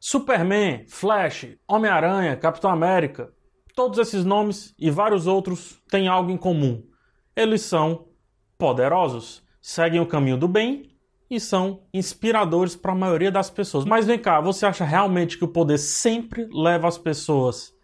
Superman, Flash, Homem-Aranha, Capitão América, todos esses nomes e vários outros têm algo em comum. Eles são poderosos, seguem o caminho do bem e são inspiradores para a maioria das pessoas. Mas vem cá, você acha realmente que o poder sempre leva as pessoas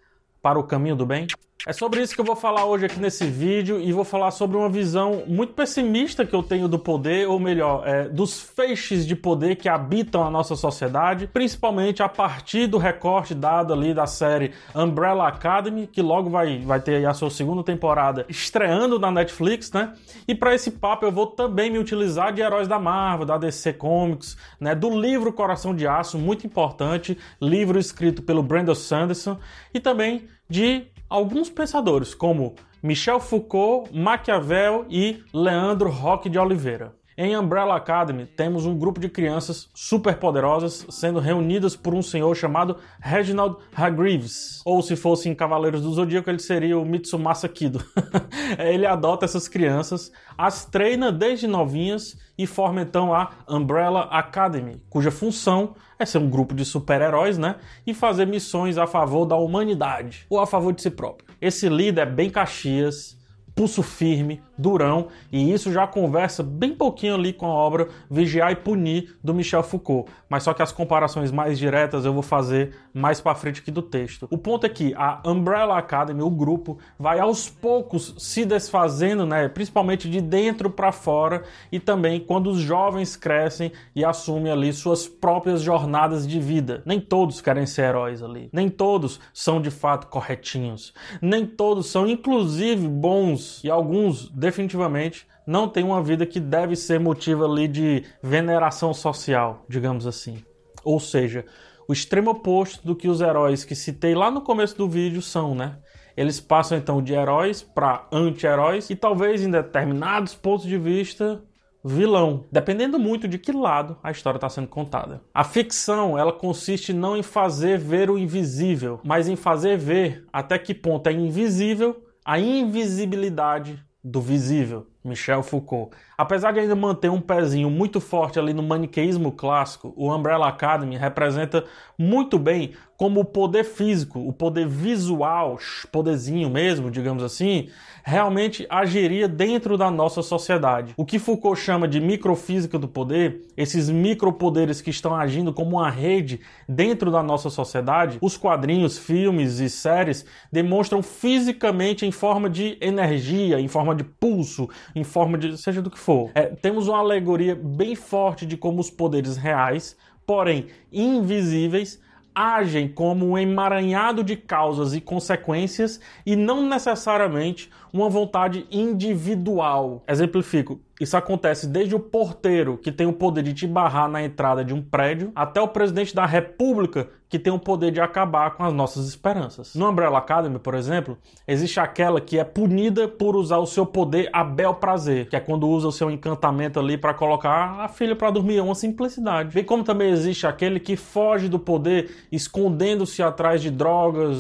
para o caminho do bem? É sobre isso que eu vou falar hoje aqui nesse vídeo e vou falar sobre uma visão muito pessimista que eu tenho do poder, ou melhor, é, dos feixes de poder que habitam a nossa sociedade, principalmente a partir do recorte dado ali da série Umbrella Academy, que logo vai, vai ter a sua segunda temporada estreando na Netflix, né? E para esse papo eu vou também me utilizar de heróis da Marvel, da DC Comics, né? Do livro Coração de Aço, muito importante, livro escrito pelo Brandon Sanderson, e também de alguns pensadores, como Michel Foucault, Maquiavel e Leandro Roque de Oliveira. Em Umbrella Academy, temos um grupo de crianças superpoderosas sendo reunidas por um senhor chamado Reginald Hargreaves. Ou se fosse em Cavaleiros do Zodíaco, ele seria o Mitsumasa Kido. ele adota essas crianças, as treina desde novinhas e forma então a Umbrella Academy, cuja função é ser um grupo de super-heróis, né? E fazer missões a favor da humanidade ou a favor de si próprio. Esse líder é bem Caxias, pulso firme, durão, e isso já conversa bem pouquinho ali com a obra Vigiar e Punir do Michel Foucault. Mas só que as comparações mais diretas eu vou fazer mais para frente aqui do texto. O ponto é que a Umbrella Academy, o grupo, vai aos poucos se desfazendo, né, principalmente de dentro para fora e também quando os jovens crescem e assumem ali suas próprias jornadas de vida. Nem todos querem ser heróis ali. Nem todos são de fato corretinhos. Nem todos são inclusive bons e alguns definitivamente não têm uma vida que deve ser motivo ali de veneração social, digamos assim. Ou seja, o extremo oposto do que os heróis que citei lá no começo do vídeo são, né? Eles passam então de heróis para anti-heróis e talvez em determinados pontos de vista vilão, dependendo muito de que lado a história está sendo contada. A ficção, ela consiste não em fazer ver o invisível, mas em fazer ver até que ponto é invisível a invisibilidade do visível, Michel Foucault. Apesar de ainda manter um pezinho muito forte ali no maniqueísmo clássico, o Umbrella Academy representa muito bem como o poder físico, o poder visual, poderzinho mesmo, digamos assim, realmente agiria dentro da nossa sociedade. O que Foucault chama de microfísica do poder, esses micropoderes que estão agindo como uma rede dentro da nossa sociedade, os quadrinhos, filmes e séries demonstram fisicamente em forma de energia, em forma de pulso, em forma de seja do que for. É, temos uma alegoria bem forte de como os poderes reais, porém invisíveis, agem como um emaranhado de causas e consequências e não necessariamente uma vontade individual. Exemplifico: isso acontece desde o porteiro, que tem o poder de te barrar na entrada de um prédio, até o presidente da república, que tem o poder de acabar com as nossas esperanças. No Umbrella Academy, por exemplo, existe aquela que é punida por usar o seu poder a bel prazer, que é quando usa o seu encantamento ali para colocar a filha para dormir, é uma simplicidade. Bem como também existe aquele que foge do poder, escondendo-se atrás de drogas,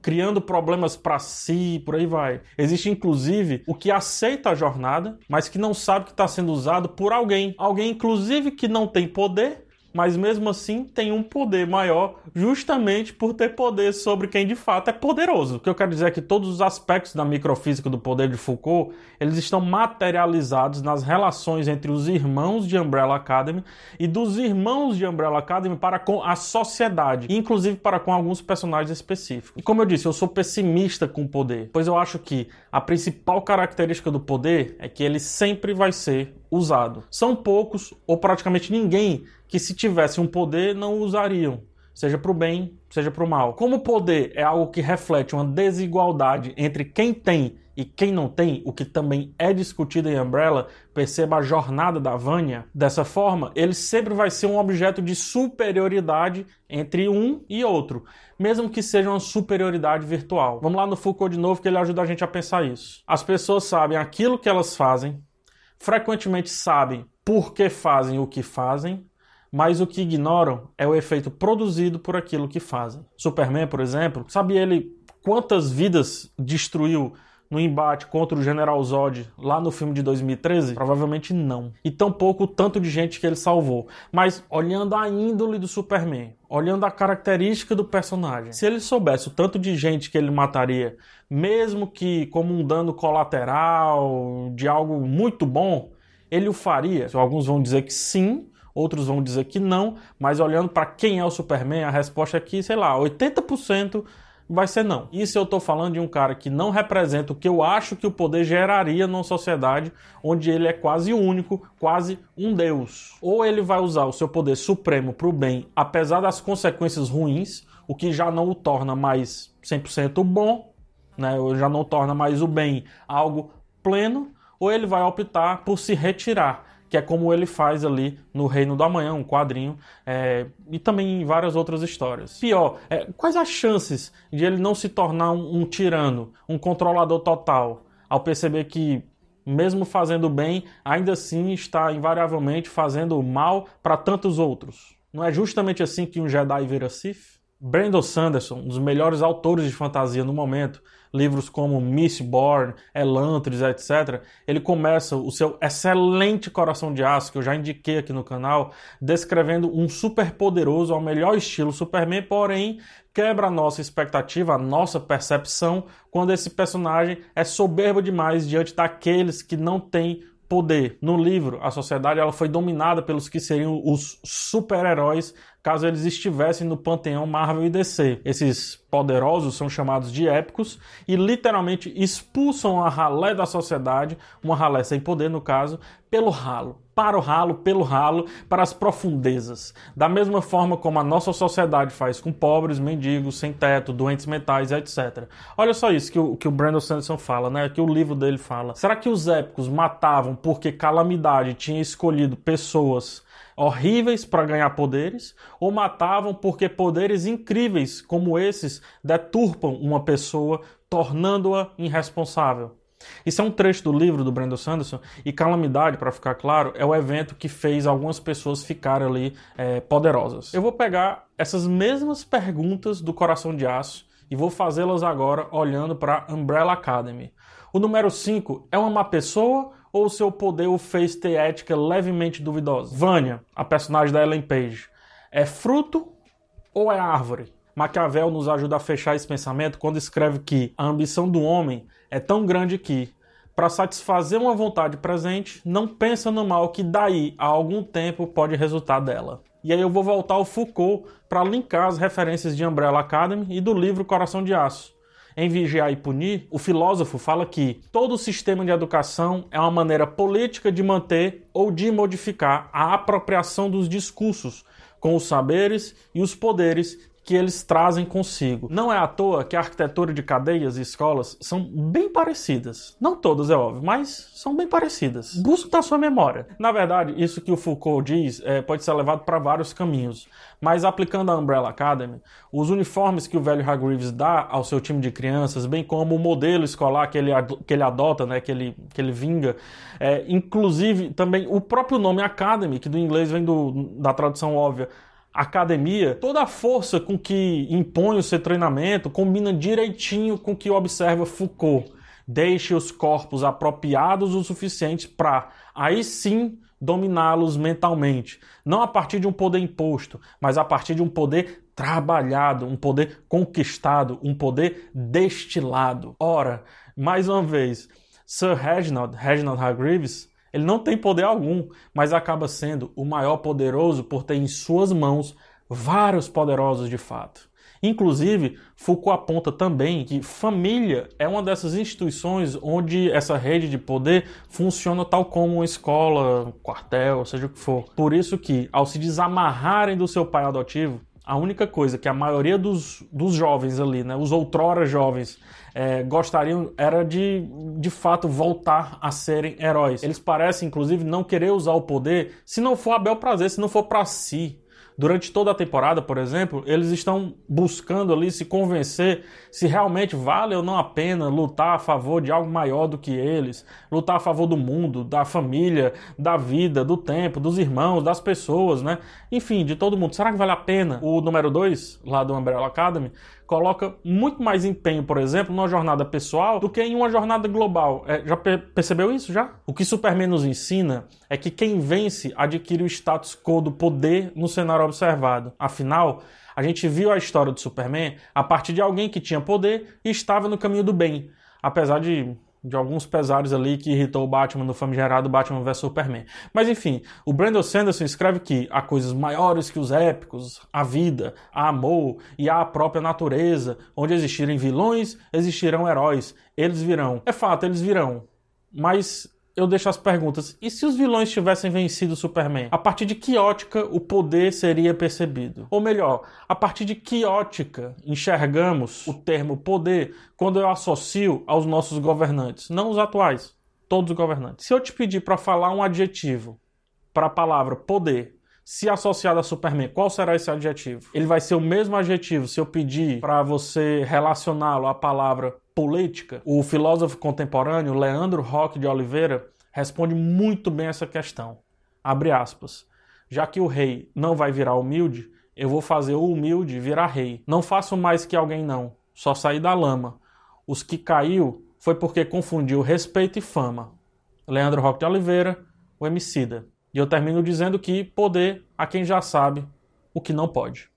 criando problemas para si, por aí vai. Existe inclusive o que aceita a jornada, mas que não sabe que está sendo usado por alguém. Alguém, inclusive, que não tem poder, mas mesmo assim tem um poder maior, justamente por ter poder sobre quem de fato é poderoso. O que eu quero dizer é que todos os aspectos da microfísica do poder de Foucault, eles estão materializados nas relações entre os irmãos de Umbrella Academy e dos irmãos de Umbrella Academy para com a sociedade, inclusive para com alguns personagens específicos. E como eu disse, eu sou pessimista com o poder, pois eu acho que a principal característica do poder é que ele sempre vai ser usado. São poucos ou praticamente ninguém que se tivesse um poder não usariam, seja para o bem, seja para o mal. Como o poder é algo que reflete uma desigualdade entre quem tem e quem não tem, o que também é discutido em Umbrella, perceba a jornada da Vânia. Dessa forma, ele sempre vai ser um objeto de superioridade entre um e outro, mesmo que seja uma superioridade virtual. Vamos lá no Foucault de novo que ele ajuda a gente a pensar isso. As pessoas sabem aquilo que elas fazem, frequentemente sabem por que fazem o que fazem, mas o que ignoram é o efeito produzido por aquilo que fazem. Superman, por exemplo, sabe ele quantas vidas destruiu no embate contra o General Zod lá no filme de 2013? Provavelmente não. E tampouco o tanto de gente que ele salvou. Mas olhando a índole do Superman, olhando a característica do personagem, se ele soubesse o tanto de gente que ele mataria, mesmo que como um dano colateral de algo muito bom, ele o faria? Alguns vão dizer que sim, outros vão dizer que não, mas olhando para quem é o Superman, a resposta é que, sei lá, 80% vai ser não. Isso eu estou falando de um cara que não representa o que eu acho que o poder geraria numa sociedade onde ele é quase único, quase um deus. Ou ele vai usar o seu poder supremo para o bem, apesar das consequências ruins, o que já não o torna mais 100% bom, né? Ou já não torna mais o bem algo pleno, ou ele vai optar por se retirar que é como ele faz ali no Reino do Amanhã, um quadrinho, é, e também em várias outras histórias. Pior, é, quais as chances de ele não se tornar um, um tirano, um controlador total, ao perceber que, mesmo fazendo bem, ainda assim está invariavelmente fazendo mal para tantos outros? Não é justamente assim que um Jedi vira Sith? Brandon Sanderson, um dos melhores autores de fantasia no momento, livros como Mistborn, Elantris, etc., ele começa o seu excelente Coração de Aço, que eu já indiquei aqui no canal, descrevendo um super poderoso ao melhor estilo Superman, porém quebra a nossa expectativa, a nossa percepção, quando esse personagem é soberbo demais diante daqueles que não têm poder. No livro, a sociedade ela foi dominada pelos que seriam os super-heróis caso eles estivessem no panteão Marvel e DC. Esses poderosos são chamados de épicos e literalmente expulsam a ralé da sociedade, uma ralé sem poder no caso, pelo ralo. Para o ralo, pelo ralo, para as profundezas. Da mesma forma como a nossa sociedade faz com pobres, mendigos, sem teto, doentes mentais, etc. Olha só isso que o, que o Brandon Sanderson fala, né? Que o livro dele fala. Será que os épicos matavam porque calamidade tinha escolhido pessoas horríveis para ganhar poderes, ou matavam porque poderes incríveis como esses deturpam uma pessoa, tornando-a irresponsável. Isso é um trecho do livro do Brandon Sanderson e calamidade, para ficar claro, é o evento que fez algumas pessoas ficarem ali é, poderosas. Eu vou pegar essas mesmas perguntas do Coração de Aço e vou fazê-las agora olhando para Umbrella Academy. O número 5 é uma má pessoa ou seu poder o fez ter ética levemente duvidosa? Vânia, a personagem da Ellen Page, é fruto ou é árvore? Maquiavel nos ajuda a fechar esse pensamento quando escreve que a ambição do homem é tão grande que, para satisfazer uma vontade presente, não pensa no mal que daí a algum tempo pode resultar dela. E aí eu vou voltar ao Foucault para linkar as referências de Umbrella Academy e do livro Coração de Aço. Em Vigiar e Punir, o filósofo fala que todo sistema de educação é uma maneira política de manter ou de modificar a apropriação dos discursos com os saberes e os poderes que eles trazem consigo. Não é à toa que a arquitetura de cadeias e escolas são bem parecidas. Não todas, é óbvio, mas são bem parecidas. Busque da sua memória. Na verdade, isso que o Foucault diz é, pode ser levado para vários caminhos. Mas aplicando a Umbrella Academy, os uniformes que o velho Hargreaves dá ao seu time de crianças, bem como o modelo escolar que ele, que ele adota, né, que, ele, que ele vinga, é, inclusive também o próprio nome Academy, que do inglês vem do, da tradução óbvia, academia, toda a força com que impõe o seu treinamento combina direitinho com o que observa Foucault. Deixe os corpos apropriados o suficiente para, aí sim, dominá-los mentalmente. Não a partir de um poder imposto, mas a partir de um poder trabalhado, um poder conquistado, um poder destilado. Ora, mais uma vez, Sir Reginald, Reginald Hargreaves, ele não tem poder algum, mas acaba sendo o maior poderoso por ter em suas mãos vários poderosos de fato. Inclusive, Foucault aponta também que família é uma dessas instituições onde essa rede de poder funciona tal como uma escola, um quartel, seja o que for. Por isso que, ao se desamarrarem do seu pai adotivo, a única coisa que a maioria dos, dos jovens ali, né, os outrora jovens, é, gostariam era de, de fato, voltar a serem heróis. Eles parecem, inclusive, não querer usar o poder se não for a bel prazer, se não for para si. Durante toda a temporada, por exemplo, eles estão buscando ali se convencer se realmente vale ou não a pena lutar a favor de algo maior do que eles, lutar a favor do mundo, da família, da vida, do tempo, dos irmãos, das pessoas, né? Enfim, de todo mundo. Será que vale a pena? O número 2, lá do Umbrella Academy, coloca muito mais empenho, por exemplo, numa jornada pessoal do que em uma jornada global. É, já percebeu isso já? O que Superman nos ensina é que quem vence adquire o status quo do poder no cenário observado. Afinal, a gente viu a história do Superman a partir de alguém que tinha poder e estava no caminho do bem, apesar de de alguns pesares ali que irritou o Batman no famigerado Batman vs Superman. Mas enfim, o Brandon Sanderson escreve que há coisas maiores que os épicos, a vida, há amor e a própria natureza. Onde existirem vilões, existirão heróis. Eles virão. É fato, eles virão. Mas eu deixo as perguntas. E se os vilões tivessem vencido Superman? A partir de que ótica o poder seria percebido? Ou melhor, a partir de que ótica enxergamos o termo poder quando eu associo aos nossos governantes? Não os atuais, todos os governantes. Se eu te pedir para falar um adjetivo para a palavra poder, se associado a Superman, qual será esse adjetivo? Ele vai ser o mesmo adjetivo se eu pedir para você relacioná-lo à palavra política, o filósofo contemporâneo Leandro Roque de Oliveira responde muito bem essa questão. Abre aspas. Já que o rei não vai virar humilde, eu vou fazer o humilde virar rei. Não faço mais que alguém não, só sair da lama. Os que caiu foi porque confundiu respeito e fama. Leandro Roque de Oliveira, o Emicida. E eu termino dizendo que poder a quem já sabe o que não pode.